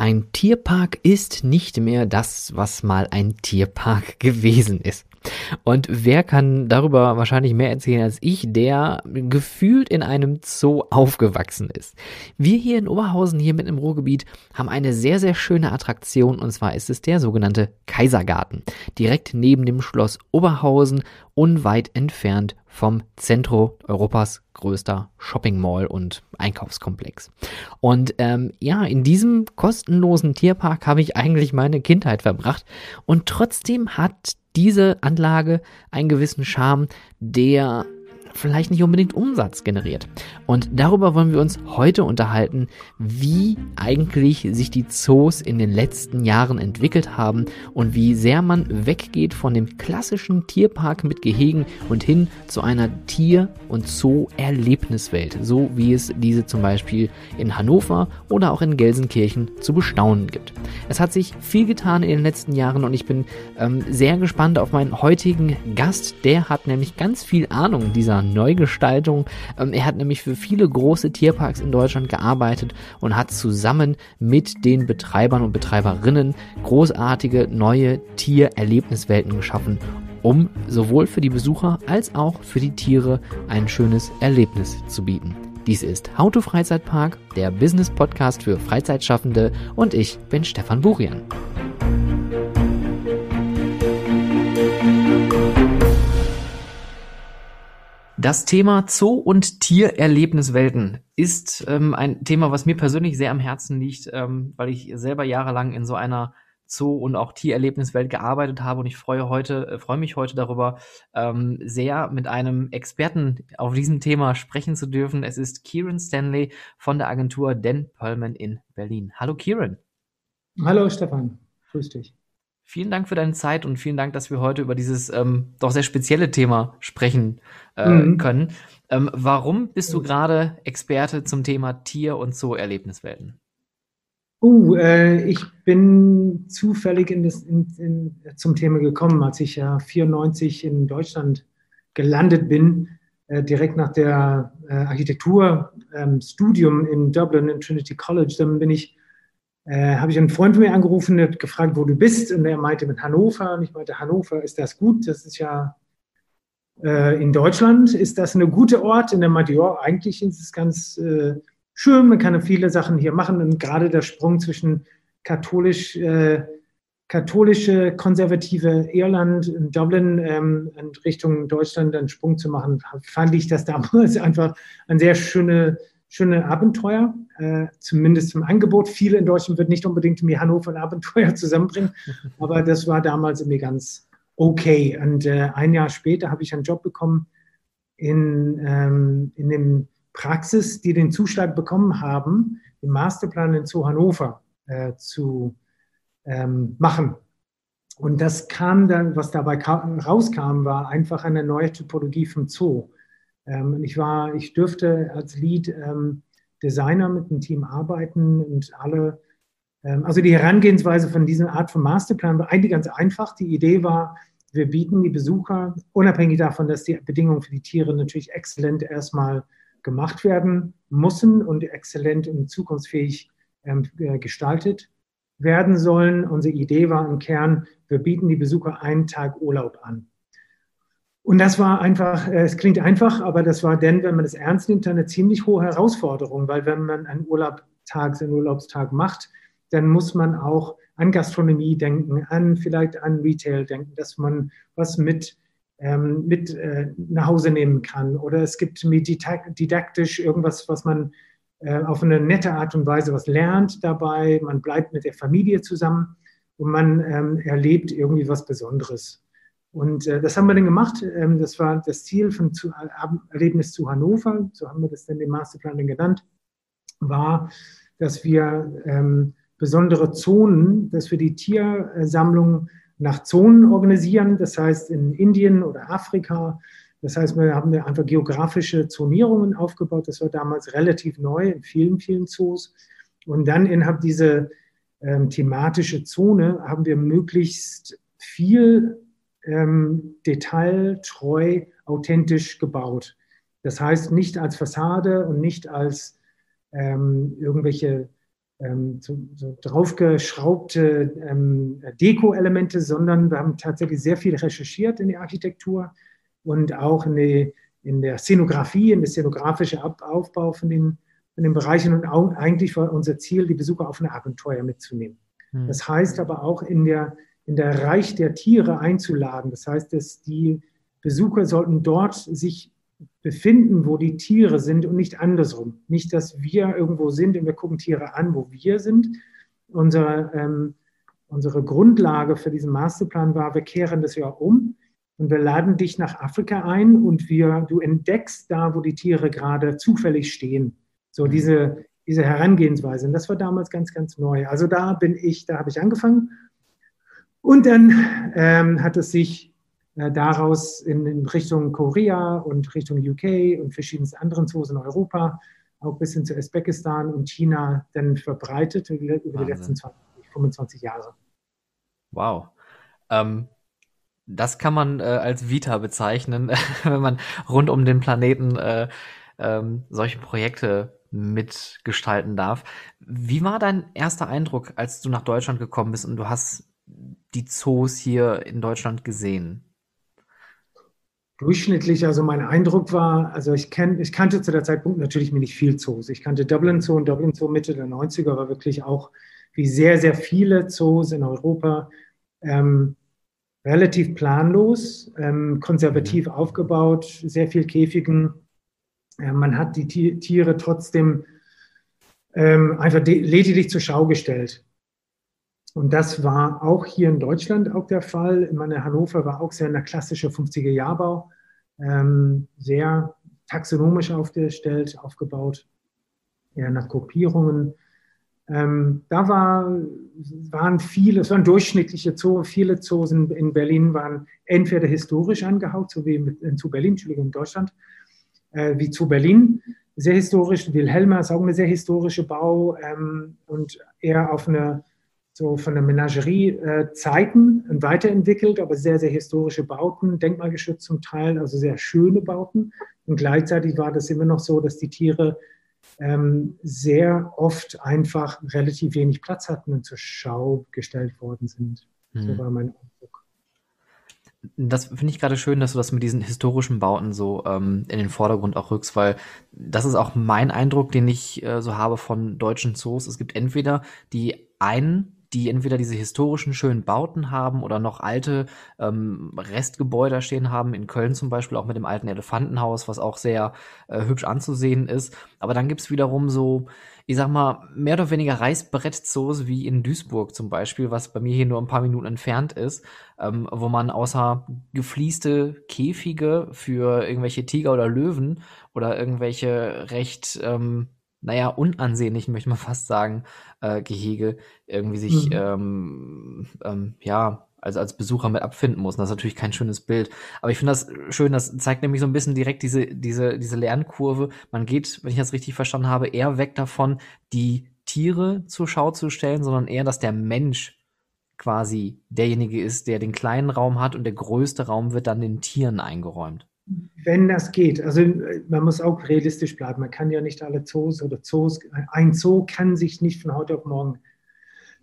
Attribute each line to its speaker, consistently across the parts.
Speaker 1: Ein Tierpark ist nicht mehr das, was mal ein Tierpark gewesen ist. Und wer kann darüber wahrscheinlich mehr erzählen als ich, der gefühlt in einem Zoo aufgewachsen ist. Wir hier in Oberhausen, hier mit im Ruhrgebiet, haben eine sehr, sehr schöne Attraktion und zwar ist es der sogenannte Kaisergarten. Direkt neben dem Schloss Oberhausen, unweit entfernt vom Zentro Europas größter Shopping Mall und Einkaufskomplex. Und ähm, ja, in diesem kostenlosen Tierpark habe ich eigentlich meine Kindheit verbracht und trotzdem hat diese Anlage einen gewissen Charme, der vielleicht nicht unbedingt Umsatz generiert. Und darüber wollen wir uns heute unterhalten, wie eigentlich sich die Zoos in den letzten Jahren entwickelt haben und wie sehr man weggeht von dem klassischen Tierpark mit Gehegen und hin zu einer Tier- und Zoo-Erlebniswelt, so wie es diese zum Beispiel in Hannover oder auch in Gelsenkirchen zu bestaunen gibt. Es hat sich viel getan in den letzten Jahren und ich bin ähm, sehr gespannt auf meinen heutigen Gast. Der hat nämlich ganz viel Ahnung dieser Neugestaltung. Ähm, er hat nämlich für viele große Tierparks in Deutschland gearbeitet und hat zusammen mit den Betreibern und Betreiberinnen großartige neue Tiererlebniswelten geschaffen, um sowohl für die Besucher als auch für die Tiere ein schönes Erlebnis zu bieten. Dies ist How to Freizeitpark, der Business Podcast für Freizeitschaffende und ich bin Stefan Burian. Das Thema Zoo- und Tiererlebniswelten ist ähm, ein Thema, was mir persönlich sehr am Herzen liegt, ähm, weil ich selber jahrelang in so einer Zoo- und auch Tiererlebniswelt gearbeitet habe und ich freue heute, äh, freue mich heute darüber, ähm, sehr mit einem Experten auf diesem Thema sprechen zu dürfen. Es ist Kieran Stanley von der Agentur Den Perlman in Berlin. Hallo Kieran.
Speaker 2: Hallo Stefan, grüß dich.
Speaker 1: Vielen Dank für deine Zeit und vielen Dank, dass wir heute über dieses ähm, doch sehr spezielle Thema sprechen äh, mhm. können. Ähm, warum bist du gerade Experte zum Thema Tier- und Zoo-Erlebniswelten?
Speaker 2: Uh, äh, ich bin zufällig in das, in, in, zum Thema gekommen, als ich ja 94 in Deutschland gelandet bin, äh, direkt nach der äh, Architekturstudium ähm, in Dublin, in Trinity College. Dann bin ich äh, habe ich einen Freund von mir angerufen, hat gefragt, wo du bist. Und er meinte mit Hannover. Und ich meinte, Hannover, ist das gut? Das ist ja äh, in Deutschland. Ist das eine gute Ort? Und er meinte, ja, eigentlich ist es ganz äh, schön. Man kann viele Sachen hier machen. Und gerade der Sprung zwischen katholisch, äh, katholische, konservative Irland in Dublin ähm, in Richtung Deutschland einen Sprung zu machen, fand ich das damals einfach ein sehr schöne, schöne Abenteuer äh, zumindest im Angebot. Viele in Deutschland wird nicht unbedingt mir Hannover ein Abenteuer zusammenbringen, aber das war damals irgendwie ganz okay. Und äh, ein Jahr später habe ich einen Job bekommen in, ähm, in dem Praxis, die den Zuschlag bekommen haben, den Masterplan in Zoo Hannover äh, zu ähm, machen. Und das kam dann, was dabei kam, rauskam, war einfach eine neue Typologie vom Zoo. Ähm, ich war, ich dürfte als Lead ähm, Designer mit dem Team arbeiten und alle, ähm, also die Herangehensweise von dieser Art von Masterplan war eigentlich ganz einfach. Die Idee war, wir bieten die Besucher, unabhängig davon, dass die Bedingungen für die Tiere natürlich exzellent erstmal gemacht werden müssen und exzellent und zukunftsfähig ähm, äh, gestaltet werden sollen. Unsere Idee war im Kern, wir bieten die Besucher einen Tag Urlaub an. Und das war einfach, äh, es klingt einfach, aber das war denn, wenn man es ernst nimmt, eine ziemlich hohe Herausforderung, weil wenn man einen Urlaubstag, einen Urlaubstag macht, dann muss man auch an Gastronomie denken, an vielleicht an Retail denken, dass man was mit, ähm, mit äh, nach Hause nehmen kann. Oder es gibt didaktisch irgendwas, was man äh, auf eine nette Art und Weise was lernt dabei. Man bleibt mit der Familie zusammen und man ähm, erlebt irgendwie was Besonderes. Und äh, das haben wir dann gemacht. Ähm, das war das Ziel von zu, Erlebnis zu Hannover, so haben wir das dann im Masterplan dann genannt, war, dass wir ähm, besondere Zonen, dass wir die Tiersammlung nach Zonen organisieren, das heißt in Indien oder Afrika. Das heißt, wir haben einfach geografische Zonierungen aufgebaut. Das war damals relativ neu in vielen, vielen Zoos. Und dann innerhalb dieser ähm, thematische Zone haben wir möglichst viel ähm, detailtreu, authentisch gebaut. Das heißt nicht als Fassade und nicht als ähm, irgendwelche ähm, so, so draufgeschraubte ähm, Deko-Elemente, sondern wir haben tatsächlich sehr viel recherchiert in die Architektur und auch in, die, in der Szenografie, in der szenografische Aufbau von den, von den Bereichen und auch eigentlich war unser Ziel, die Besucher auf eine Abenteuer mitzunehmen. Mhm. Das heißt aber auch in der, in der Reich der Tiere einzuladen. Das heißt, dass die Besucher sollten dort sich befinden, wo die Tiere sind und nicht andersrum. Nicht, dass wir irgendwo sind und wir gucken Tiere an, wo wir sind. Unsere, ähm, unsere Grundlage für diesen Masterplan war, wir kehren das ja um und wir laden dich nach Afrika ein und wir, du entdeckst da, wo die Tiere gerade zufällig stehen. So diese, diese Herangehensweise. Und das war damals ganz, ganz neu. Also da bin ich, da habe ich angefangen. Und dann ähm, hat es sich äh, daraus in, in, Richtung Korea und Richtung UK und verschiedensten anderen Zoos in Europa, auch bis hin zu Usbekistan und China dann verbreitet über Wahnsinn. die letzten 20, 25 Jahre.
Speaker 1: Wow. Ähm, das kann man äh, als Vita bezeichnen, wenn man rund um den Planeten äh, ähm, solche Projekte mitgestalten darf. Wie war dein erster Eindruck, als du nach Deutschland gekommen bist und du hast die Zoos hier in Deutschland gesehen?
Speaker 2: durchschnittlich, also mein Eindruck war, also ich, kenn, ich kannte zu der Zeitpunkt natürlich mir nicht viel Zoos. Ich kannte Dublin Zoo und Dublin Zoo Mitte der 90er war wirklich auch wie sehr, sehr viele Zoos in Europa ähm, relativ planlos, ähm, konservativ mhm. aufgebaut, sehr viel Käfigen. Äh, man hat die Tiere trotzdem ähm, einfach lediglich zur Schau gestellt. Und das war auch hier in Deutschland auch der Fall. Ich meine, Hannover war auch sehr ein klassischer 50er-Jahrbau, ähm, sehr taxonomisch aufgestellt, aufgebaut, eher nach Gruppierungen. Ähm, da war, waren viele, es waren durchschnittliche Zoos, viele Zoos in, in, Berlin waren entweder historisch angehaucht, so wie in, zu Berlin, Entschuldigung, in Deutschland, äh, wie zu Berlin, sehr historisch. Wilhelma ist auch eine sehr historische Bau ähm, und eher auf eine so von der Menagerie äh, Zeiten weiterentwickelt, aber sehr, sehr historische Bauten, denkmalgeschützt zum Teil, also sehr schöne Bauten. Und gleichzeitig war das immer noch so, dass die Tiere ähm, sehr oft einfach relativ wenig Platz hatten und zur Schau gestellt worden sind. Mhm. So war mein Eindruck.
Speaker 1: Das finde ich gerade schön, dass du das mit diesen historischen Bauten so ähm, in den Vordergrund auch rückst, weil das ist auch mein Eindruck, den ich äh, so habe von deutschen Zoos. Es gibt entweder die einen die entweder diese historischen schönen Bauten haben oder noch alte ähm, Restgebäude stehen haben, in Köln zum Beispiel auch mit dem alten Elefantenhaus, was auch sehr äh, hübsch anzusehen ist. Aber dann gibt's wiederum so, ich sag mal, mehr oder weniger Reißbrettzoos wie in Duisburg zum Beispiel, was bei mir hier nur ein paar Minuten entfernt ist, ähm, wo man außer gefließte Käfige für irgendwelche Tiger oder Löwen oder irgendwelche recht ähm, naja, unansehnlich, möchte man fast sagen, äh, Gehege irgendwie sich, mhm. ähm, ähm, ja, also als Besucher mit abfinden muss. Und das ist natürlich kein schönes Bild. Aber ich finde das schön, das zeigt nämlich so ein bisschen direkt diese, diese, diese Lernkurve. Man geht, wenn ich das richtig verstanden habe, eher weg davon, die Tiere zur Schau zu stellen, sondern eher, dass der Mensch quasi derjenige ist, der den kleinen Raum hat und der größte Raum wird dann den Tieren eingeräumt
Speaker 2: wenn das geht. Also man muss auch realistisch bleiben. Man kann ja nicht alle Zoos oder Zoos, ein Zoo kann sich nicht von heute auf morgen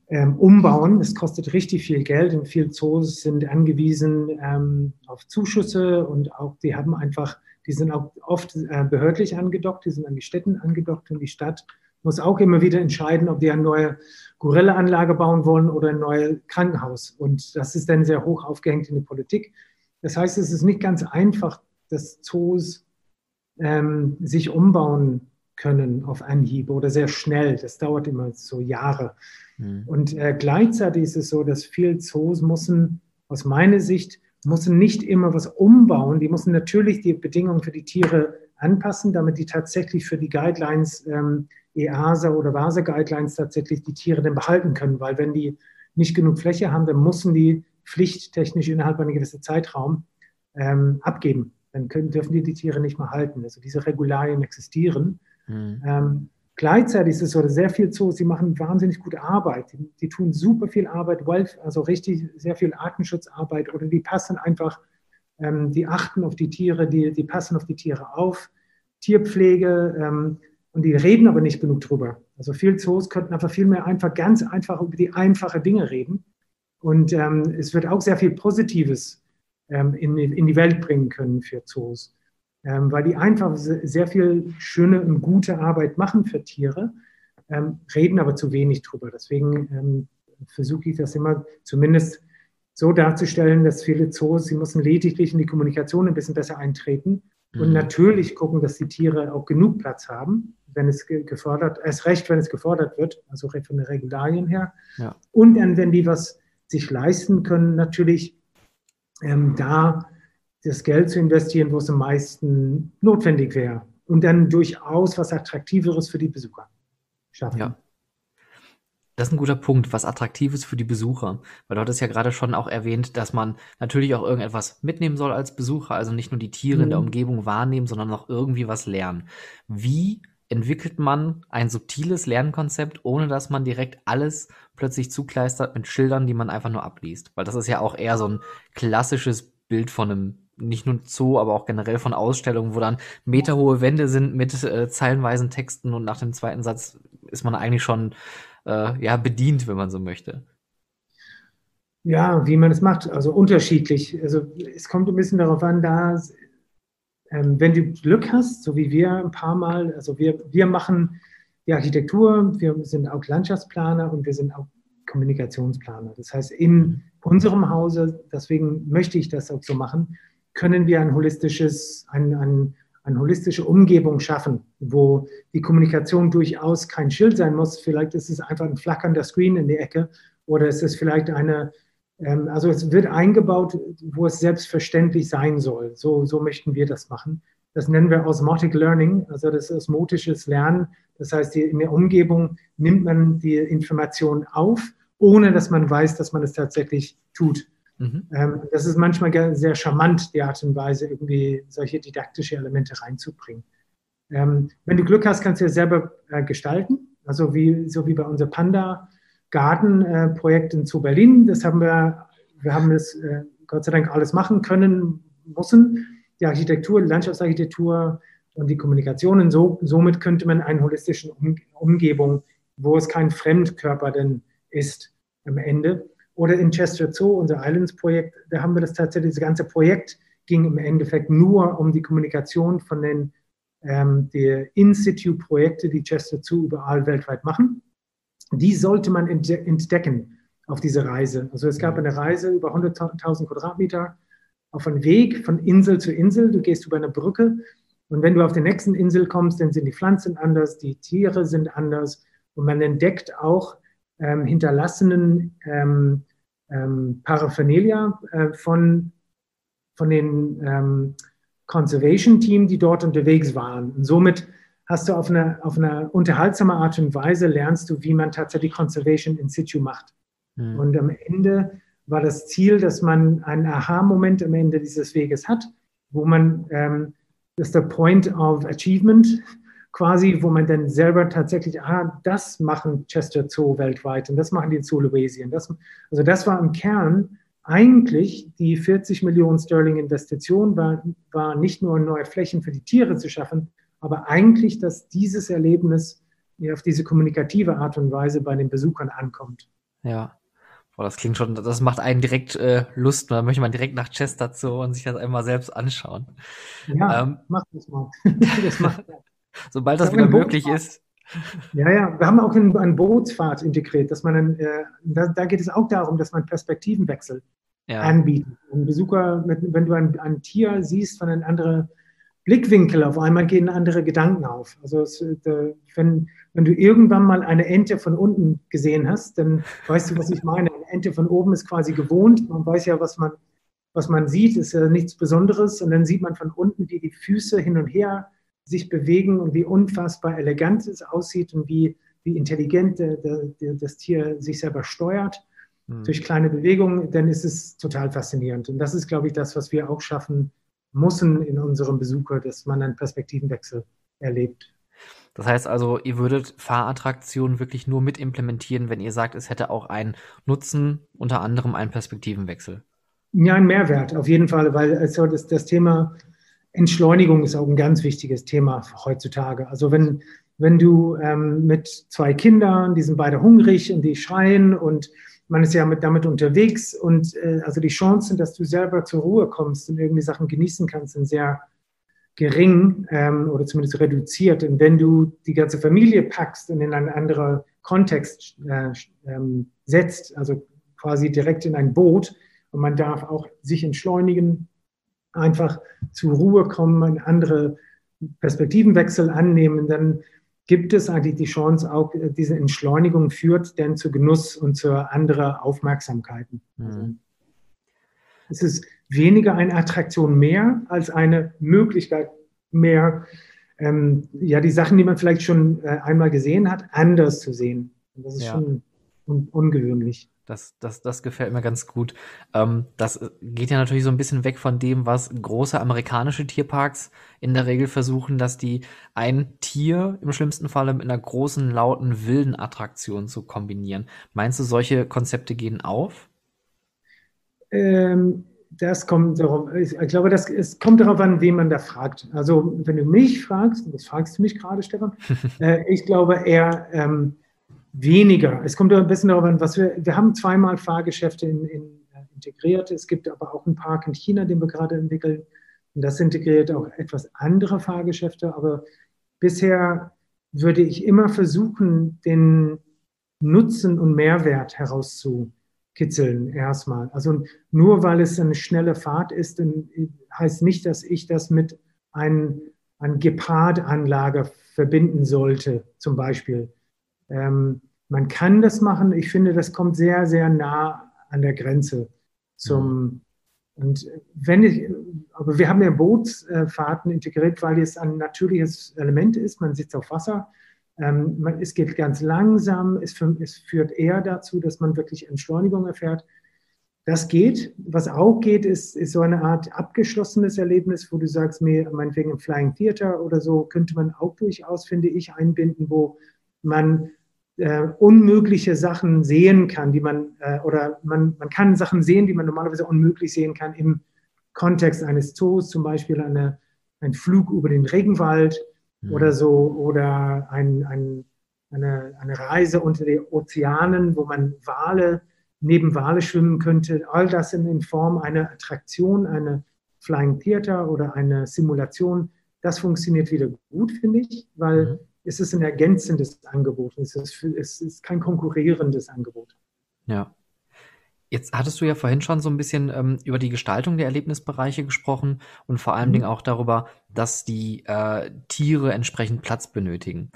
Speaker 2: ähm, umbauen. Es kostet richtig viel Geld und viele Zoos sind angewiesen ähm, auf Zuschüsse und auch die haben einfach, die sind auch oft äh, behördlich angedockt, die sind an die Städten angedockt und die Stadt muss auch immer wieder entscheiden, ob die eine neue Gorilla-Anlage bauen wollen oder ein neues Krankenhaus. Und das ist dann sehr hoch aufgehängt in die Politik. Das heißt, es ist nicht ganz einfach, dass Zoos ähm, sich umbauen können auf Anhieb oder sehr schnell. Das dauert immer so Jahre. Mhm. Und äh, gleichzeitig ist es so, dass viele Zoos müssen, aus meiner Sicht, müssen nicht immer was umbauen. Die müssen natürlich die Bedingungen für die Tiere anpassen, damit die tatsächlich für die Guidelines, ähm, EASA oder VASA Guidelines tatsächlich die Tiere dann behalten können. Weil wenn die nicht genug Fläche haben, dann müssen die pflichttechnisch innerhalb einer gewissen Zeitraum ähm, abgeben dann können, dürfen die die Tiere nicht mehr halten. Also diese Regularien existieren. Mhm. Ähm, gleichzeitig ist es so, dass sehr viel Zoos, sie machen wahnsinnig gute Arbeit. Die, die tun super viel Arbeit, also richtig sehr viel Artenschutzarbeit oder die passen einfach, ähm, die achten auf die Tiere, die, die passen auf die Tiere auf. Tierpflege, ähm, und die reden aber nicht genug drüber. Also viele Zoos könnten einfach viel mehr einfach ganz einfach über die einfachen Dinge reden. Und ähm, es wird auch sehr viel Positives in, in, die Welt bringen können für Zoos, ähm, weil die einfach sehr viel schöne und gute Arbeit machen für Tiere, ähm, reden aber zu wenig drüber. Deswegen ähm, versuche ich das immer zumindest so darzustellen, dass viele Zoos, sie müssen lediglich in die Kommunikation ein bisschen besser eintreten und mhm. natürlich gucken, dass die Tiere auch genug Platz haben, wenn es gefordert, erst recht, wenn es gefordert wird, also von den Regularien her. Ja. Und dann, wenn die was sich leisten können, natürlich ähm, da das Geld zu investieren, wo es am meisten notwendig wäre. Und dann durchaus was Attraktiveres für die Besucher schaffen.
Speaker 1: Ja. Das ist ein guter Punkt, was Attraktives für die Besucher. Weil du hattest ja gerade schon auch erwähnt, dass man natürlich auch irgendetwas mitnehmen soll als Besucher, also nicht nur die Tiere mhm. in der mhm. Umgebung wahrnehmen, sondern auch irgendwie was lernen. Wie entwickelt man ein subtiles Lernkonzept, ohne dass man direkt alles plötzlich zukleistert mit Schildern, die man einfach nur abliest? Weil das ist ja auch eher so ein klassisches Bild von einem nicht nur Zoo, aber auch generell von Ausstellungen, wo dann meterhohe Wände sind mit äh, zeilenweisen Texten und nach dem zweiten Satz ist man eigentlich schon äh, ja, bedient, wenn man so möchte.
Speaker 2: Ja, wie man es macht, also unterschiedlich. Also es kommt ein bisschen darauf an, da, ähm, wenn du Glück hast, so wie wir ein paar Mal, also wir, wir machen die Architektur, wir sind auch Landschaftsplaner und wir sind auch Kommunikationsplaner. Das heißt, in unserem Hause, deswegen möchte ich das auch so machen, können wir ein holistisches, ein, ein eine holistische Umgebung schaffen, wo die Kommunikation durchaus kein Schild sein muss. Vielleicht ist es einfach ein flackernder Screen in der Ecke oder ist es vielleicht eine, also es wird eingebaut, wo es selbstverständlich sein soll. So, so möchten wir das machen. Das nennen wir Osmotic Learning, also das osmotisches Lernen. Das heißt, in der Umgebung nimmt man die Information auf, ohne dass man weiß, dass man es tatsächlich tut. Mhm. Ähm, das ist manchmal sehr charmant, die Art und Weise, irgendwie solche didaktische Elemente reinzubringen. Ähm, wenn du Glück hast, kannst du ja selber äh, gestalten. Also wie, so wie bei unserem Panda-Garten-Projekt in zu Berlin. Das haben wir, wir haben das äh, Gott sei Dank alles machen können, müssen. Die Architektur, die Landschaftsarchitektur und die Kommunikation. So, somit könnte man eine holistische um Umgebung, wo es kein Fremdkörper denn ist am Ende, oder in Chester Zoo, unser Islands-Projekt, da haben wir das tatsächlich, das ganze Projekt ging im Endeffekt nur um die Kommunikation von den ähm, In-Situ-Projekte, die Chester Zoo überall weltweit machen. Die sollte man entdecken auf diese Reise. Also es gab eine Reise über 100.000 Quadratmeter auf einem Weg von Insel zu Insel. Du gehst über eine Brücke und wenn du auf die nächsten Insel kommst, dann sind die Pflanzen anders, die Tiere sind anders und man entdeckt auch ähm, hinterlassenen ähm, ähm, Paraphernalia äh, von, von den ähm, Conservation-Team, die dort unterwegs waren. Und somit hast du auf eine, auf eine unterhaltsame Art und Weise lernst du, wie man tatsächlich Conservation in situ macht. Mhm. Und am Ende war das Ziel, dass man einen Aha-Moment am Ende dieses Weges hat, wo man, ähm, das ist der Point of Achievement, quasi, wo man dann selber tatsächlich, ah, das machen Chester Zoo weltweit und das machen die Zoo Louisien. Das, also das war im Kern eigentlich die 40 Millionen Sterling Investition, war, war nicht nur neue Flächen für die Tiere zu schaffen, aber eigentlich, dass dieses Erlebnis auf diese kommunikative Art und Weise bei den Besuchern ankommt.
Speaker 1: Ja. Boah, das klingt schon, das macht einen direkt äh, Lust. Da möchte man direkt nach Chester Zoo und sich das einmal selbst anschauen.
Speaker 2: Ja, ähm, mach das mal.
Speaker 1: das macht, Sobald das wieder möglich ist.
Speaker 2: Ja, ja, wir haben auch eine Bootsfahrt integriert, dass man, dann, äh, da, da, geht es auch darum, dass man Perspektivenwechsel ja. anbietet. Ein Besucher, wenn du ein, ein, Tier siehst von einem anderen Blickwinkel, auf einmal gehen andere Gedanken auf. Also es, äh, wenn, wenn du irgendwann mal eine Ente von unten gesehen hast, dann weißt du, was ich meine. Eine Ente von oben ist quasi gewohnt. Man weiß ja, was man, was man sieht, ist ja nichts Besonderes. Und dann sieht man von unten, wie die Füße hin und her sich bewegen und wie unfassbar elegant es aussieht und wie, wie intelligent der, der, das Tier sich selber steuert mhm. durch kleine Bewegungen, dann ist es total faszinierend. Und das ist, glaube ich, das, was wir auch schaffen müssen in unserem Besucher, dass man einen Perspektivenwechsel erlebt.
Speaker 1: Das heißt also, ihr würdet Fahrattraktionen wirklich nur mit implementieren, wenn ihr sagt, es hätte auch einen Nutzen, unter anderem einen Perspektivenwechsel.
Speaker 2: Ja, ein Mehrwert auf jeden Fall, weil also das, das Thema Entschleunigung ist auch ein ganz wichtiges Thema heutzutage. Also wenn, wenn du ähm, mit zwei Kindern, die sind beide hungrig und die schreien und man ist ja mit, damit unterwegs und äh, also die Chancen, dass du selber zur Ruhe kommst und irgendwie Sachen genießen kannst, sind sehr gering ähm, oder zumindest reduziert. Und wenn du die ganze Familie packst und in einen anderen Kontext äh, ähm, setzt, also quasi direkt in ein Boot und man darf auch sich entschleunigen, einfach zur Ruhe kommen, andere Perspektivenwechsel annehmen, dann gibt es eigentlich die Chance, auch äh, diese Entschleunigung führt dann zu Genuss und zu anderen Aufmerksamkeiten. Mhm. Es ist weniger eine Attraktion mehr als eine Möglichkeit mehr, ähm, ja, die Sachen, die man vielleicht schon äh, einmal gesehen hat, anders zu sehen. Und das ist ja. schon un ungewöhnlich.
Speaker 1: Das, das, das gefällt mir ganz gut. Ähm, das äh, geht ja natürlich so ein bisschen weg von dem, was große amerikanische Tierparks in der Regel versuchen, dass die ein Tier im schlimmsten Falle mit einer großen, lauten, wilden Attraktion zu kombinieren. Meinst du, solche Konzepte gehen auf?
Speaker 2: Ähm, das kommt darauf, ich glaube, das, es kommt darauf an, wen man da fragt. Also, wenn du mich fragst, und das fragst du mich gerade, Stefan, äh, ich glaube eher, ähm, weniger. Es kommt ein bisschen darauf an, was wir, wir haben zweimal Fahrgeschäfte in, in, äh, integriert. Es gibt aber auch einen Park in China, den wir gerade entwickeln. Und das integriert auch etwas andere Fahrgeschäfte. Aber bisher würde ich immer versuchen, den Nutzen und Mehrwert herauszukitzeln erstmal. Also nur weil es eine schnelle Fahrt ist, heißt nicht, dass ich das mit einem, einem Gepardanlage verbinden sollte, zum Beispiel. Ähm, man kann das machen. Ich finde, das kommt sehr, sehr nah an der Grenze zum. Mhm. Und wenn ich, aber wir haben ja Bootsfahrten integriert, weil es ein natürliches Element ist. Man sitzt auf Wasser. Ähm, man, es geht ganz langsam. Es, es führt eher dazu, dass man wirklich Entschleunigung erfährt. Das geht. Was auch geht, ist, ist so eine Art abgeschlossenes Erlebnis, wo du sagst, mir, meinetwegen im Flying Theater oder so, könnte man auch durchaus, finde ich, einbinden, wo man äh, unmögliche Sachen sehen kann, die man, äh, oder man, man kann Sachen sehen, die man normalerweise unmöglich sehen kann im Kontext eines Zoos, zum Beispiel eine, ein Flug über den Regenwald mhm. oder so, oder ein, ein, eine, eine Reise unter den Ozeanen, wo man Wale neben Wale schwimmen könnte. All das in, in Form einer Attraktion, eine Flying Theater oder eine Simulation. Das funktioniert wieder gut, finde ich, weil mhm es ist ein ergänzendes Angebot. Es ist, es ist kein konkurrierendes Angebot.
Speaker 1: Ja. Jetzt hattest du ja vorhin schon so ein bisschen ähm, über die Gestaltung der Erlebnisbereiche gesprochen und vor allen mhm. Dingen auch darüber, dass die äh, Tiere entsprechend Platz benötigen.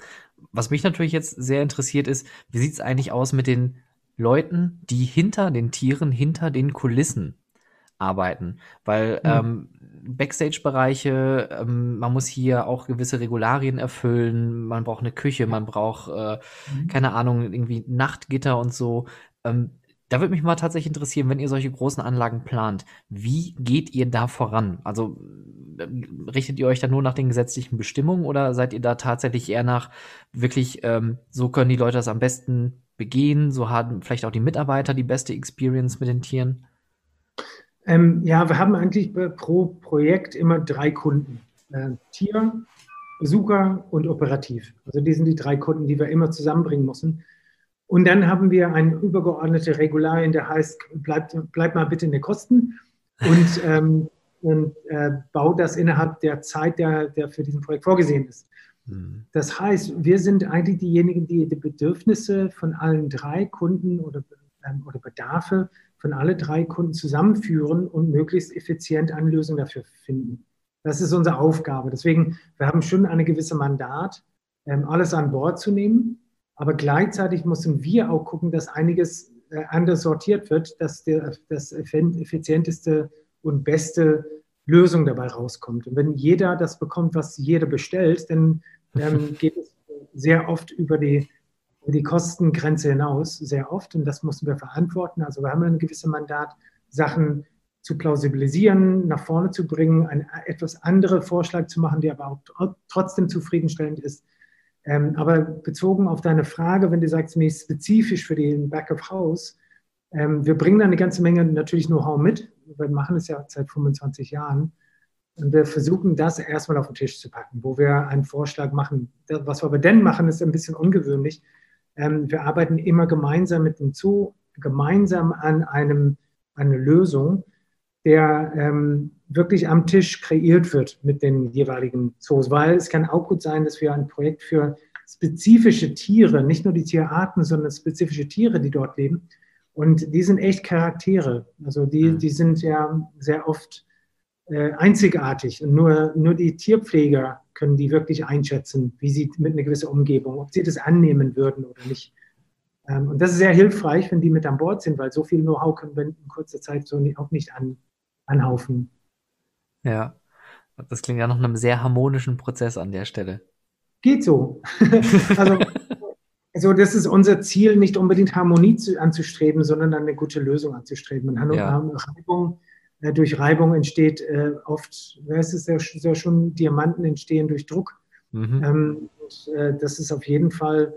Speaker 1: Was mich natürlich jetzt sehr interessiert ist, wie sieht es eigentlich aus mit den Leuten, die hinter den Tieren, hinter den Kulissen arbeiten? Weil mhm. ähm, Backstage-Bereiche, ähm, man muss hier auch gewisse Regularien erfüllen, man braucht eine Küche, man braucht, äh, mhm. keine Ahnung, irgendwie Nachtgitter und so. Ähm, da würde mich mal tatsächlich interessieren, wenn ihr solche großen Anlagen plant, wie geht ihr da voran? Also äh, richtet ihr euch da nur nach den gesetzlichen Bestimmungen oder seid ihr da tatsächlich eher nach wirklich, ähm, so können die Leute das am besten begehen, so haben vielleicht auch die Mitarbeiter die beste Experience mit den Tieren?
Speaker 2: Ähm, ja, wir haben eigentlich pro Projekt immer drei Kunden. Äh, Tier, Besucher und Operativ. Also die sind die drei Kunden, die wir immer zusammenbringen müssen. Und dann haben wir eine übergeordnete Regularien, der heißt, bleibt bleib mal bitte in den Kosten und, ähm, und äh, baut das innerhalb der Zeit, der, der für diesen Projekt vorgesehen ist. Mhm. Das heißt, wir sind eigentlich diejenigen, die die Bedürfnisse von allen drei Kunden oder, ähm, oder Bedarfe von alle drei Kunden zusammenführen und möglichst effizient eine Lösung dafür finden. Das ist unsere Aufgabe. Deswegen, wir haben schon eine gewisse Mandat, ähm, alles an Bord zu nehmen. Aber gleichzeitig müssen wir auch gucken, dass einiges äh, anders sortiert wird, dass der, das effizienteste und beste Lösung dabei rauskommt. Und wenn jeder das bekommt, was jeder bestellt, dann ähm, geht es sehr oft über die die Kostengrenze hinaus, sehr oft. Und das mussten wir verantworten. Also wir haben ein gewisses Mandat, Sachen zu plausibilisieren, nach vorne zu bringen, einen etwas anderen Vorschlag zu machen, der aber auch trotzdem zufriedenstellend ist. Ähm, aber bezogen auf deine Frage, wenn du sagst, mir spezifisch für den Back of House, ähm, wir bringen da eine ganze Menge natürlich Know-how mit. Wir machen es ja seit 25 Jahren. Und wir versuchen das erstmal auf den Tisch zu packen, wo wir einen Vorschlag machen. Was wir aber dann machen, ist ein bisschen ungewöhnlich. Ähm, wir arbeiten immer gemeinsam mit dem Zoo, gemeinsam an einem, einer Lösung, der ähm, wirklich am Tisch kreiert wird mit den jeweiligen Zoos. Weil es kann auch gut sein, dass wir ein Projekt für spezifische Tiere, nicht nur die Tierarten, sondern spezifische Tiere, die dort leben. Und die sind echt Charaktere. Also die, mhm. die sind ja sehr oft äh, einzigartig. Und nur, nur die Tierpfleger können die wirklich einschätzen, wie sie mit einer gewissen Umgebung, ob sie das annehmen würden oder nicht. Ähm, und das ist sehr hilfreich, wenn die mit an Bord sind, weil so viel Know-how können wir in kurzer Zeit so auch nicht an, anhaufen.
Speaker 1: Ja, das klingt ja nach einem sehr harmonischen Prozess an der Stelle.
Speaker 2: Geht so. also, also das ist unser Ziel, nicht unbedingt Harmonie zu, anzustreben, sondern eine gute Lösung anzustreben. Und. Reibung, durch Reibung entsteht äh, oft, es ist ja, ja, schon, Diamanten entstehen durch Druck. Mhm. Ähm, und, äh, das ist auf jeden Fall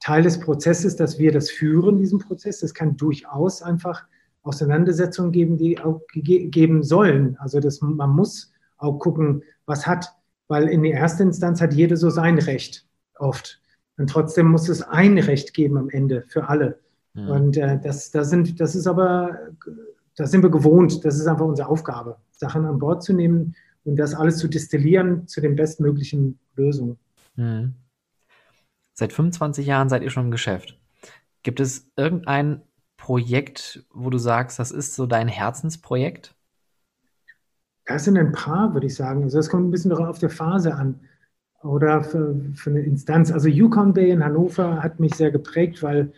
Speaker 2: Teil des Prozesses, dass wir das führen, diesen Prozess. Es kann durchaus einfach Auseinandersetzungen geben, die auch ge geben sollen. Also das, man muss auch gucken, was hat weil in der ersten Instanz hat jeder so sein Recht oft. Und trotzdem muss es ein Recht geben am Ende für alle. Mhm. Und äh, das, das, sind, das ist aber, das sind wir gewohnt. Das ist einfach unsere Aufgabe, Sachen an Bord zu nehmen und das alles zu destillieren zu den bestmöglichen Lösungen. Mhm.
Speaker 1: Seit 25 Jahren seid ihr schon im Geschäft. Gibt es irgendein Projekt, wo du sagst, das ist so dein Herzensprojekt?
Speaker 2: Das sind ein paar, würde ich sagen. Also das kommt ein bisschen auf der Phase an oder für, für eine Instanz. Also Yukon Bay in Hannover hat mich sehr geprägt, weil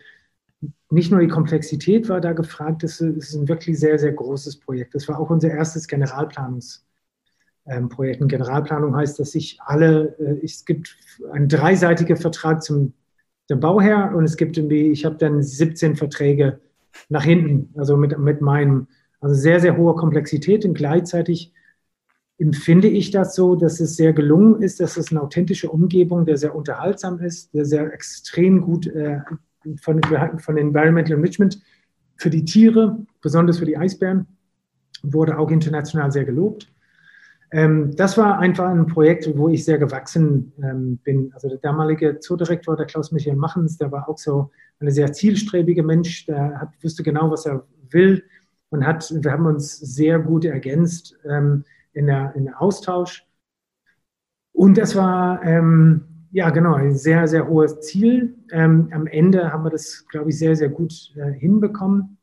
Speaker 2: nicht nur die Komplexität war da gefragt, es ist ein wirklich sehr, sehr großes Projekt. Das war auch unser erstes Generalplanungsprojekt. Ähm, Generalplanung heißt, dass sich alle, äh, es gibt einen dreiseitigen Vertrag zum dem Bauherr und es gibt irgendwie, ich habe dann 17 Verträge nach hinten, also mit, mit meinem, also sehr, sehr hohe Komplexität und gleichzeitig empfinde ich das so, dass es sehr gelungen ist, dass es eine authentische Umgebung, der sehr unterhaltsam ist, der sehr extrem gut äh, von, von Environmental Enrichment für die Tiere, besonders für die Eisbären, wurde auch international sehr gelobt. Ähm, das war einfach ein Projekt, wo ich sehr gewachsen ähm, bin. Also der damalige Zoodirektor, der Klaus-Michael Machens, der war auch so ein sehr zielstrebiger Mensch, der hat, wusste genau, was er will und hat, wir haben uns sehr gut ergänzt. Ähm, in der, in der Austausch. Und das war, ähm, ja, genau, ein sehr, sehr hohes Ziel. Ähm, am Ende haben wir das, glaube ich, sehr, sehr gut äh, hinbekommen.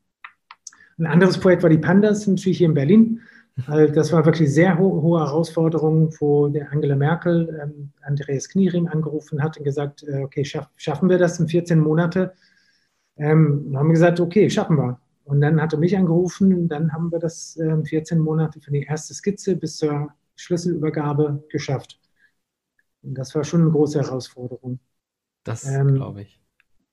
Speaker 2: Ein anderes Projekt war die Pandas, natürlich hier in Berlin. Also das war wirklich sehr ho hohe Herausforderung, wo der Angela Merkel ähm, Andreas Kniering angerufen hat und gesagt, äh, okay, schaff, schaffen wir das in 14 Monate? Ähm, haben wir gesagt, okay, schaffen wir. Und dann hat er mich angerufen und dann haben wir das äh, 14 Monate für die erste Skizze bis zur Schlüsselübergabe geschafft. Und das war schon eine große Herausforderung.
Speaker 1: Das ähm, glaube ich.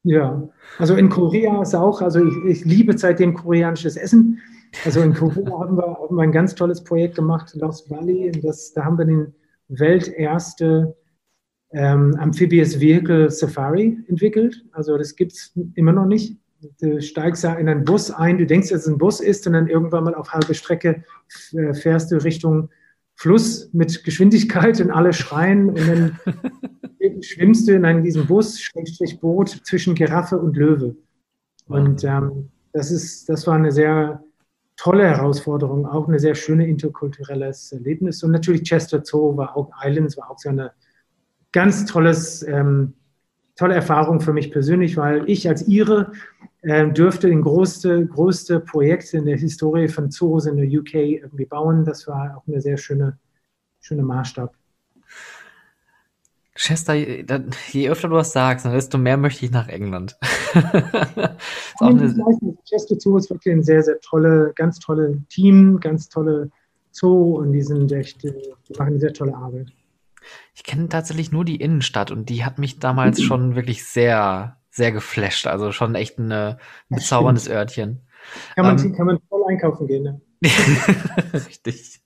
Speaker 2: Ja, also in Korea ist auch, also ich, ich, liebe seitdem koreanisches Essen. Also in Korea haben, wir, haben wir ein ganz tolles Projekt gemacht, Lost Valley. Das, da haben wir den welterste ähm, Amphibious Vehicle Safari entwickelt. Also das gibt es immer noch nicht du steigst ja in einen Bus ein, du denkst, dass es ein Bus ist und dann irgendwann mal auf halbe Strecke äh, fährst du Richtung Fluss mit Geschwindigkeit und alle schreien und dann schwimmst du in einem, diesem Bus, Schrägstrich Boot, zwischen Giraffe und Löwe. Und ähm, das, ist, das war eine sehr tolle Herausforderung, auch eine sehr schöne interkulturelles Erlebnis. Und natürlich Chester Zoo war auch, Islands war auch so eine ganz tolles ähm, tolle Erfahrung für mich persönlich, weil ich als Ire äh, dürfte den größte, größte Projekt in der Historie von Zoos in der UK irgendwie bauen. Das war auch eine sehr schöne, schöne Maßstab.
Speaker 1: Chester, je öfter du was sagst, desto mehr möchte ich nach England.
Speaker 2: Chester Zoo ist wirklich ein sehr, sehr tolle, ganz tolle Team, ganz tolle Zoo und die sind echt, die machen eine sehr tolle Arbeit.
Speaker 1: Ich kenne tatsächlich nur die Innenstadt und die hat mich damals schon wirklich sehr, sehr geflasht. Also schon echt ein, ein bezauberndes Örtchen.
Speaker 2: Kann man, ähm, kann man voll einkaufen gehen, ne?
Speaker 1: Richtig.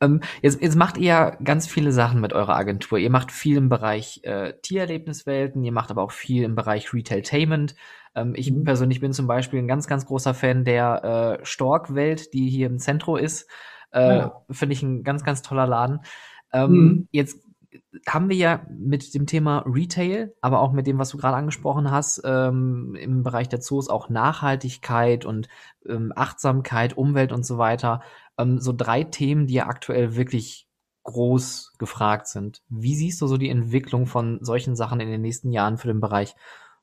Speaker 1: Ähm, jetzt, jetzt macht ihr ja ganz viele Sachen mit eurer Agentur. Ihr macht viel im Bereich äh, Tiererlebniswelten, ihr macht aber auch viel im Bereich Retailtainment. Ähm, ich mhm. persönlich bin zum Beispiel ein ganz, ganz großer Fan der äh, Stork-Welt, die hier im Zentrum ist. Äh, ja. Finde ich ein ganz, ganz toller Laden. Ähm, mhm. Jetzt haben wir ja mit dem Thema Retail, aber auch mit dem, was du gerade angesprochen hast, ähm, im Bereich der Zoos auch Nachhaltigkeit und ähm, Achtsamkeit, Umwelt und so weiter, ähm, so drei Themen, die ja aktuell wirklich groß gefragt sind. Wie siehst du so die Entwicklung von solchen Sachen in den nächsten Jahren für den Bereich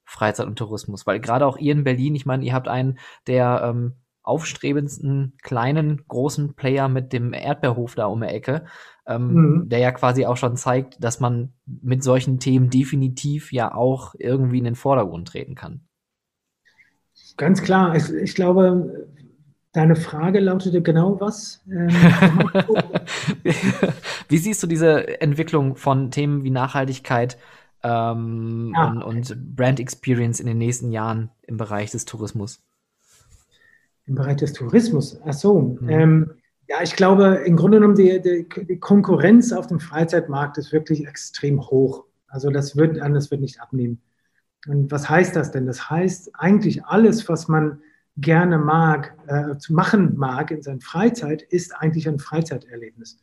Speaker 1: Freizeit und Tourismus? Weil gerade auch ihr in Berlin, ich meine, ihr habt einen der ähm, aufstrebendsten kleinen, großen Player mit dem Erdbeerhof da um die Ecke ähm, mhm. der ja quasi auch schon zeigt, dass man mit solchen Themen definitiv ja auch irgendwie in den Vordergrund treten kann.
Speaker 2: Ganz klar. Ich, ich glaube, deine Frage lautete genau was. Ähm,
Speaker 1: wie siehst du diese Entwicklung von Themen wie Nachhaltigkeit ähm, ja. und, und Brand Experience in den nächsten Jahren im Bereich des Tourismus?
Speaker 2: Im Bereich des Tourismus, ach so. Mhm. Ähm, ja, ich glaube, im Grunde genommen, die, die, die, Konkurrenz auf dem Freizeitmarkt ist wirklich extrem hoch. Also das wird, das wird nicht abnehmen. Und was heißt das denn? Das heißt, eigentlich alles, was man gerne mag, äh, zu machen mag in seiner Freizeit, ist eigentlich ein Freizeiterlebnis.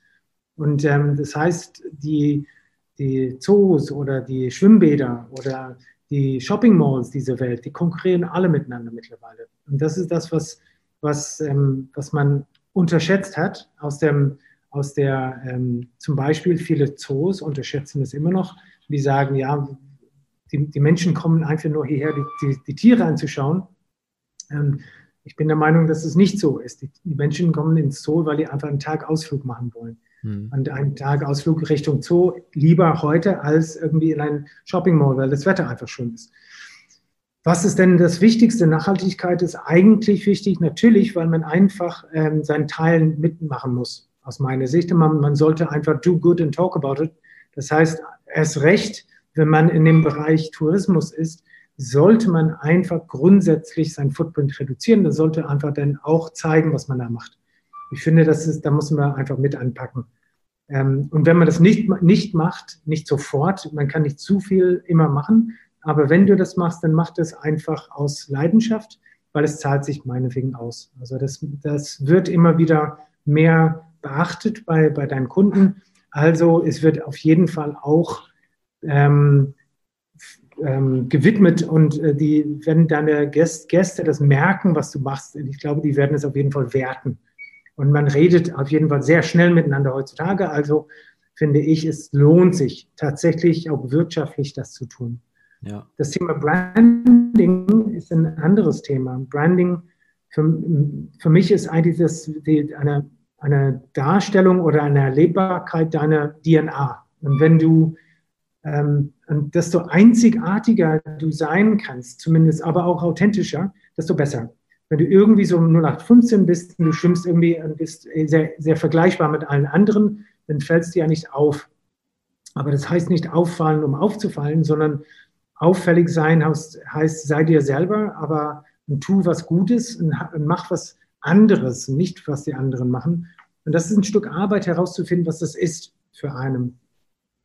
Speaker 2: Und ähm, das heißt, die, die Zoos oder die Schwimmbäder oder die Shopping Malls dieser Welt, die konkurrieren alle miteinander mittlerweile. Und das ist das, was, was, ähm, was man unterschätzt hat, aus dem, aus der, ähm, zum Beispiel viele Zoos unterschätzen es immer noch, die sagen, ja, die, die Menschen kommen einfach nur hierher, die, die, die Tiere anzuschauen. Ähm, ich bin der Meinung, dass es nicht so ist. Die, Menschen kommen ins Zoo, weil die einfach einen Tag Ausflug machen wollen. Hm. Und einen Tag Ausflug Richtung Zoo lieber heute als irgendwie in ein Shopping Mall, weil das Wetter einfach schön ist. Was ist denn das Wichtigste? Nachhaltigkeit ist eigentlich wichtig, natürlich, weil man einfach ähm, seinen Teil mitmachen muss, aus meiner Sicht. Man, man sollte einfach do good and talk about it. Das heißt, erst recht, wenn man in dem Bereich Tourismus ist, sollte man einfach grundsätzlich sein Footprint reduzieren. Das sollte einfach dann auch zeigen, was man da macht. Ich finde, das ist, da muss man einfach mit anpacken. Ähm, und wenn man das nicht, nicht macht, nicht sofort, man kann nicht zu viel immer machen, aber wenn du das machst, dann mach das einfach aus Leidenschaft, weil es zahlt sich meinetwegen aus. Also das, das wird immer wieder mehr beachtet bei, bei deinen Kunden. Also es wird auf jeden Fall auch ähm, ähm, gewidmet und äh, die, wenn deine Gäste, Gäste das merken, was du machst, ich glaube, die werden es auf jeden Fall werten. Und man redet auf jeden Fall sehr schnell miteinander heutzutage. Also finde ich, es lohnt sich tatsächlich auch wirtschaftlich das zu tun. Ja. Das Thema Branding ist ein anderes Thema. Branding für, für mich ist eigentlich das, die, eine, eine Darstellung oder eine Erlebbarkeit deiner DNA. Und wenn du, ähm, und desto einzigartiger du sein kannst, zumindest aber auch authentischer, desto besser. Wenn du irgendwie so 0815 bist und du schwimmst irgendwie und bist sehr, sehr vergleichbar mit allen anderen, dann fällst du ja nicht auf. Aber das heißt nicht auffallen, um aufzufallen, sondern auffällig sein heißt, heißt, sei dir selber, aber tu was Gutes und mach was anderes, nicht was die anderen machen. Und das ist ein Stück Arbeit herauszufinden, was das ist für einen.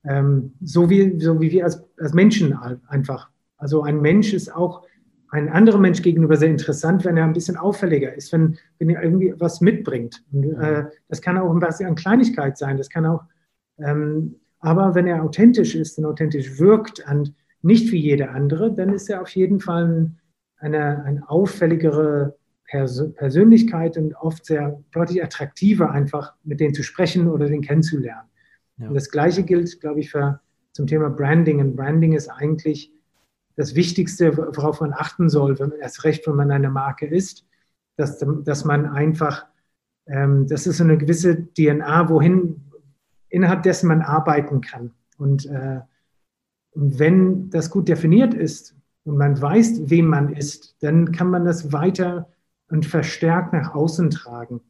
Speaker 2: Ähm, so, wie, so wie wir als, als Menschen einfach. Also ein Mensch ist auch ein anderer Mensch gegenüber sehr interessant, wenn er ein bisschen auffälliger ist, wenn, wenn er irgendwie was mitbringt. Und, äh, das kann auch ein bisschen an Kleinigkeit sein, das kann auch, ähm, aber wenn er authentisch ist und authentisch wirkt und nicht wie jeder andere, dann ist er auf jeden Fall eine, eine auffälligere Pers Persönlichkeit und oft sehr deutlich attraktiver, einfach mit denen zu sprechen oder den kennenzulernen. Ja. Und das Gleiche gilt, glaube ich, für, zum Thema Branding. Und Branding ist eigentlich das Wichtigste, worauf man achten soll, wenn, erst recht, wenn man eine Marke ist, dass, dass man einfach, ähm, das ist so eine gewisse DNA, wohin, innerhalb dessen man arbeiten kann. Und äh, und wenn das gut definiert ist und man weiß, wem man ist, dann kann man das weiter und verstärkt nach außen tragen.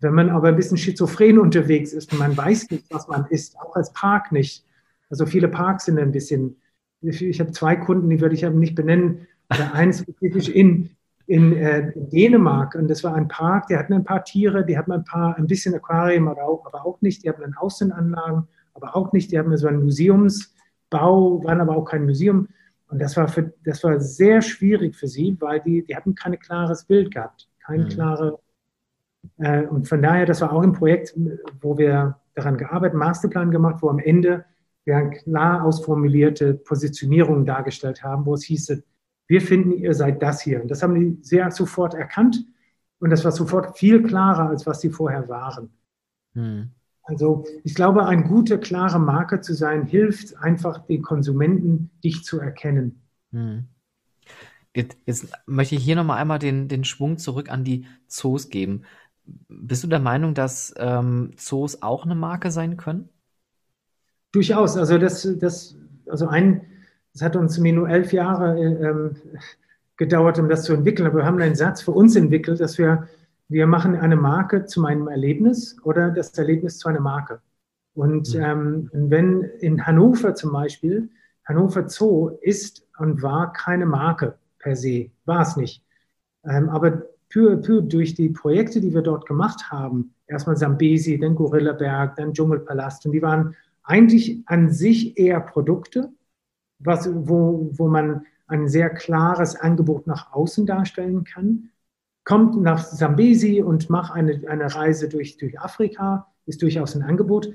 Speaker 2: Wenn man aber ein bisschen schizophren unterwegs ist und man weiß nicht, was man ist, auch als Park nicht. Also viele Parks sind ein bisschen, ich habe zwei Kunden, die würde ich aber nicht benennen, oder eins spezifisch in, in, äh, in, Dänemark. Und das war ein Park, die hatten ein paar Tiere, die hatten ein paar, ein bisschen Aquarium, aber auch, aber auch nicht. Die hatten dann Außenanlagen, aber auch nicht. Die hatten so ein Museums, Bau, waren aber auch kein Museum. Und das war, für, das war sehr schwierig für sie, weil die, die hatten kein klares Bild gehabt, keine mhm. klare Äh, und von daher, das war auch ein Projekt, wo wir daran gearbeitet, Masterplan gemacht, wo am Ende wir eine klar ausformulierte Positionierung dargestellt haben, wo es hieß, wir finden, ihr seid das hier. Und das haben die sehr sofort erkannt und das war sofort viel klarer, als was sie vorher waren. Hm. Also ich glaube, eine gute, klare Marke zu sein, hilft einfach den Konsumenten, dich zu erkennen. Hm.
Speaker 1: Jetzt, jetzt, möchte ich hier nochmal einmal den, den Schwung zurück an die Zoos geben. Bist du der Meinung, dass ähm, Zoos auch eine Marke sein können?
Speaker 2: Durchaus. Also das, das, also ein, das hat uns mir nur elf Jahre ähm, gedauert, um das zu entwickeln. Aber wir haben einen Satz für uns entwickelt, dass wir, wir machen eine Marke zu meinem Erlebnis oder das Erlebnis zu einer Marke. Und mhm. ähm, wenn in Hannover zum Beispiel, Hannover Zoo ist und war keine Marke per se, war es nicht. Ähm, aber peu, peu durch die Projekte, die wir dort gemacht haben, erstmal Sambesi, dann Gorillaberg, dann Dschungelpalast, und die waren eigentlich an sich eher Produkte, was, wo, wo man ein sehr klares Angebot nach außen darstellen kann. Kommt nach Sambesi und macht eine, eine Reise durch, durch Afrika, ist durchaus ein Angebot.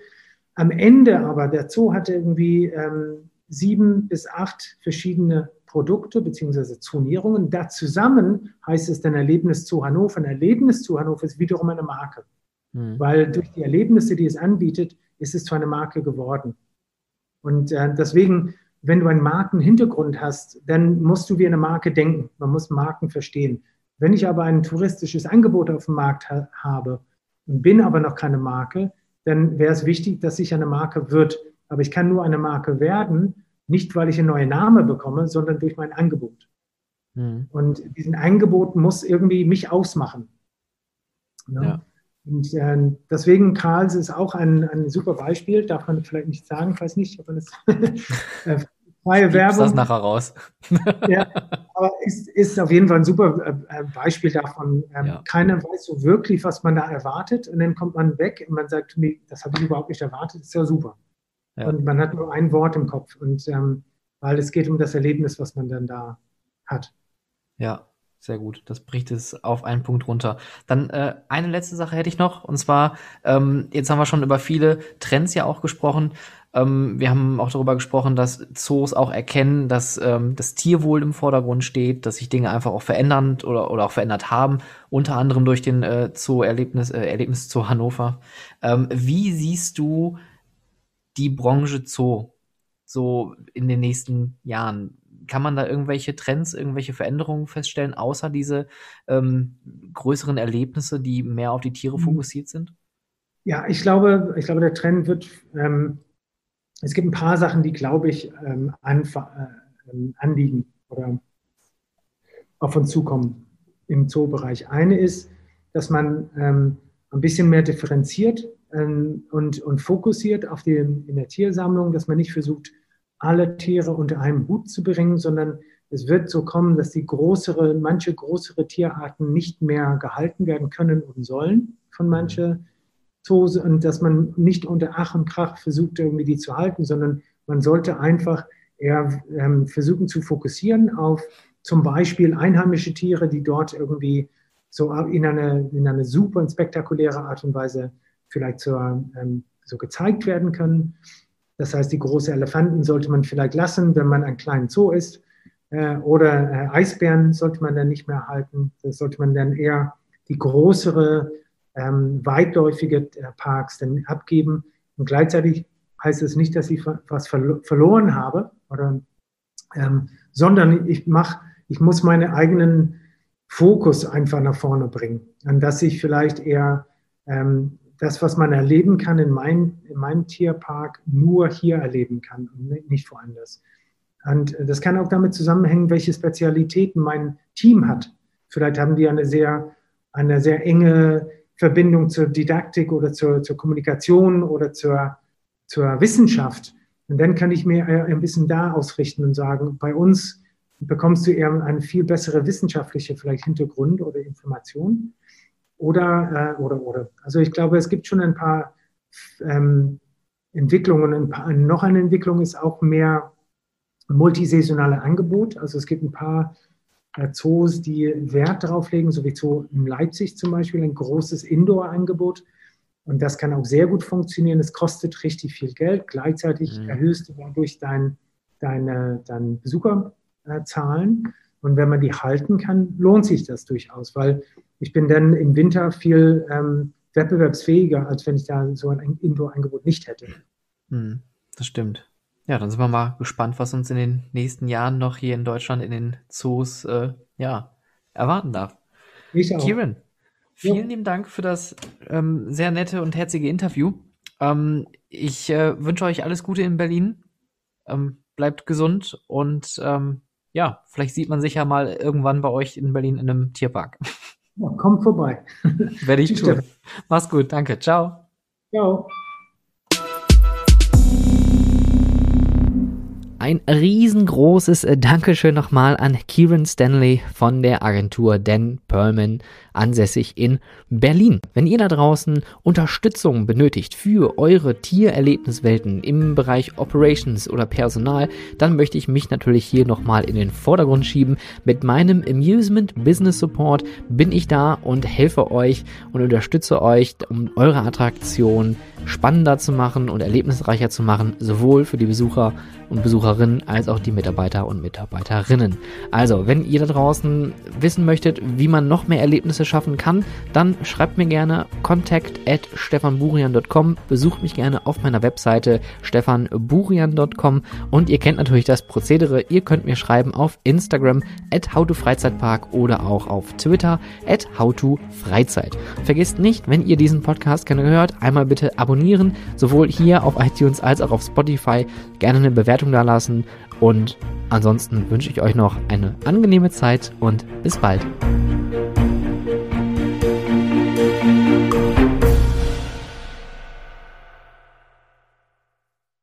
Speaker 2: Am Ende aber, der Zoo hatte irgendwie ähm, sieben bis acht verschiedene Produkte bzw. Zonierungen. Da zusammen heißt es dann Erlebnis zu Hannover. Ein Erlebnis zu Hannover ist wiederum eine Marke, mhm. weil durch die Erlebnisse, die es anbietet, ist es zu einer Marke geworden. Und äh, deswegen, wenn du einen Markenhintergrund hast, dann musst du wie eine Marke denken. Man muss Marken verstehen. Wenn ich aber ein touristisches Angebot auf dem Markt ha habe und bin aber noch keine Marke, dann wäre es wichtig, dass ich eine Marke wird. Aber ich kann nur eine Marke werden, nicht, weil ich einen neuen Namen bekomme, sondern durch mein Angebot. Mhm. Und diesen Angebot muss irgendwie mich ausmachen. Ne? Ja. Und äh, deswegen, Karls ist auch ein, ein super Beispiel, darf man vielleicht nicht sagen, weiß nicht, ob man das
Speaker 1: äh, freie Werbung. das nachher raus.
Speaker 2: ja, aber ist, ist auf jeden Fall ein super äh, äh, Beispiel davon. Ähm, ja. Keiner weiß so wirklich, was man da erwartet und dann kommt man weg und man sagt, nee, das habe ich überhaupt nicht erwartet, das ist ja super. Ja. Und man hat nur ein Wort im Kopf. Und ähm, weil es geht um das Erlebnis, was man dann da hat.
Speaker 1: Ja, sehr gut. Das bricht es auf einen Punkt runter. Dann äh, eine letzte Sache hätte ich noch. Und zwar, ähm, jetzt haben wir schon über viele Trends ja auch gesprochen. Ähm, wir haben auch darüber gesprochen, dass Zoos auch erkennen, dass ähm, das Tierwohl im Vordergrund steht, dass sich Dinge einfach auch verändern oder, oder auch verändert haben, unter anderem durch den äh, Zoo-Erlebnis äh, Erlebnis Zoo Hannover. Ähm, wie siehst du die Branche Zoo so in den nächsten Jahren? Kann man da irgendwelche Trends, irgendwelche Veränderungen feststellen, außer diese ähm, größeren Erlebnisse, die mehr auf die Tiere mhm. fokussiert sind?
Speaker 2: Ja, ich glaube, ich glaube, der Trend wird, ähm, es gibt ein paar Sachen, die, glaube ich, ähm, an, äh, anliegen oder auf uns zukommen im Zoobereich. Eine ist, dass man ähm, ein bisschen mehr differenziert ähm, und, und fokussiert auf die, in der Tiersammlung, dass man nicht versucht, alle Tiere unter einem Hut zu bringen, sondern es wird so kommen, dass die größere, manche größere Tierarten nicht mehr gehalten werden können und sollen von manchen Zoos und dass man nicht unter Ach und Krach versucht, irgendwie die zu halten, sondern man sollte einfach eher ähm, versuchen zu fokussieren auf zum Beispiel einheimische Tiere, die dort irgendwie so in eine, in eine super und spektakuläre Art und Weise vielleicht so, ähm, so gezeigt werden können. Das heißt, die großen Elefanten sollte man vielleicht lassen, wenn man ein kleiner Zoo ist. Äh, oder äh, Eisbären sollte man dann nicht mehr halten. Das sollte man dann eher die größere, ähm, weitläufige äh, Parks dann abgeben. Und gleichzeitig heißt es nicht, dass ich was verlo verloren habe, oder, ähm, sondern ich mache, ich muss meinen eigenen Fokus einfach nach vorne bringen, an dass ich vielleicht eher ähm, das, was man erleben kann in, mein, in meinem Tierpark, nur hier erleben kann und nicht woanders. Und das kann auch damit zusammenhängen, welche Spezialitäten mein Team hat. Vielleicht haben die eine sehr, eine sehr enge Verbindung zur Didaktik oder zur, zur Kommunikation oder zur, zur Wissenschaft. Und dann kann ich mir ein bisschen da ausrichten und sagen, bei uns bekommst du eher einen viel bessere wissenschaftliche vielleicht Hintergrund oder Information oder, äh, oder, oder. Also ich glaube, es gibt schon ein paar ähm, Entwicklungen. Ein paar, noch eine Entwicklung ist auch mehr multisaisonale Angebot. Also es gibt ein paar äh, Zoos, die Wert darauf legen, so wie Zoo in Leipzig zum Beispiel, ein großes Indoor-Angebot. Und das kann auch sehr gut funktionieren. Es kostet richtig viel Geld. Gleichzeitig mhm. erhöhst du dadurch dein, deine, deine Besucherzahlen. Und wenn man die halten kann, lohnt sich das durchaus, weil ich bin dann im Winter viel ähm, wettbewerbsfähiger, als wenn ich da so ein Indoor-Angebot nicht hätte.
Speaker 1: Mhm. Das stimmt. Ja, dann sind wir mal gespannt, was uns in den nächsten Jahren noch hier in Deutschland in den Zoos äh, ja, erwarten darf. Ich auch. Kieran, vielen ja. lieben Dank für das ähm, sehr nette und herzige Interview. Ähm, ich äh, wünsche euch alles Gute in Berlin. Ähm, bleibt gesund und ähm, ja, vielleicht sieht man sich ja mal irgendwann bei euch in Berlin in einem Tierpark.
Speaker 2: Ja, kommt vorbei.
Speaker 1: Werde ich tun. Mach's gut, danke. Ciao. Ciao. Ein riesengroßes äh, Dankeschön nochmal an Kieran Stanley von der Agentur Dan Perlman, ansässig in Berlin. Wenn ihr da draußen Unterstützung benötigt für eure Tiererlebniswelten im Bereich Operations oder Personal, dann möchte ich mich natürlich hier nochmal in den Vordergrund schieben. Mit meinem Amusement Business Support bin ich da und helfe euch und unterstütze euch, um eure Attraktion spannender zu machen und erlebnisreicher zu machen, sowohl für die Besucher und Besucherinnen als auch die Mitarbeiter und Mitarbeiterinnen. Also, wenn ihr da draußen wissen möchtet, wie man noch mehr Erlebnisse schaffen kann, dann schreibt mir gerne contact at stefanburian.com, besucht mich gerne auf meiner Webseite stefanburian.com und ihr kennt natürlich das Prozedere, ihr könnt mir schreiben auf Instagram at howtofreizeitpark oder auch auf Twitter at howtofreizeit. Vergesst nicht, wenn ihr diesen Podcast gerne hört, einmal bitte abonnieren, sowohl hier auf iTunes als auch auf Spotify, gerne eine Bewertung da lassen und ansonsten wünsche ich euch noch eine angenehme Zeit und bis bald.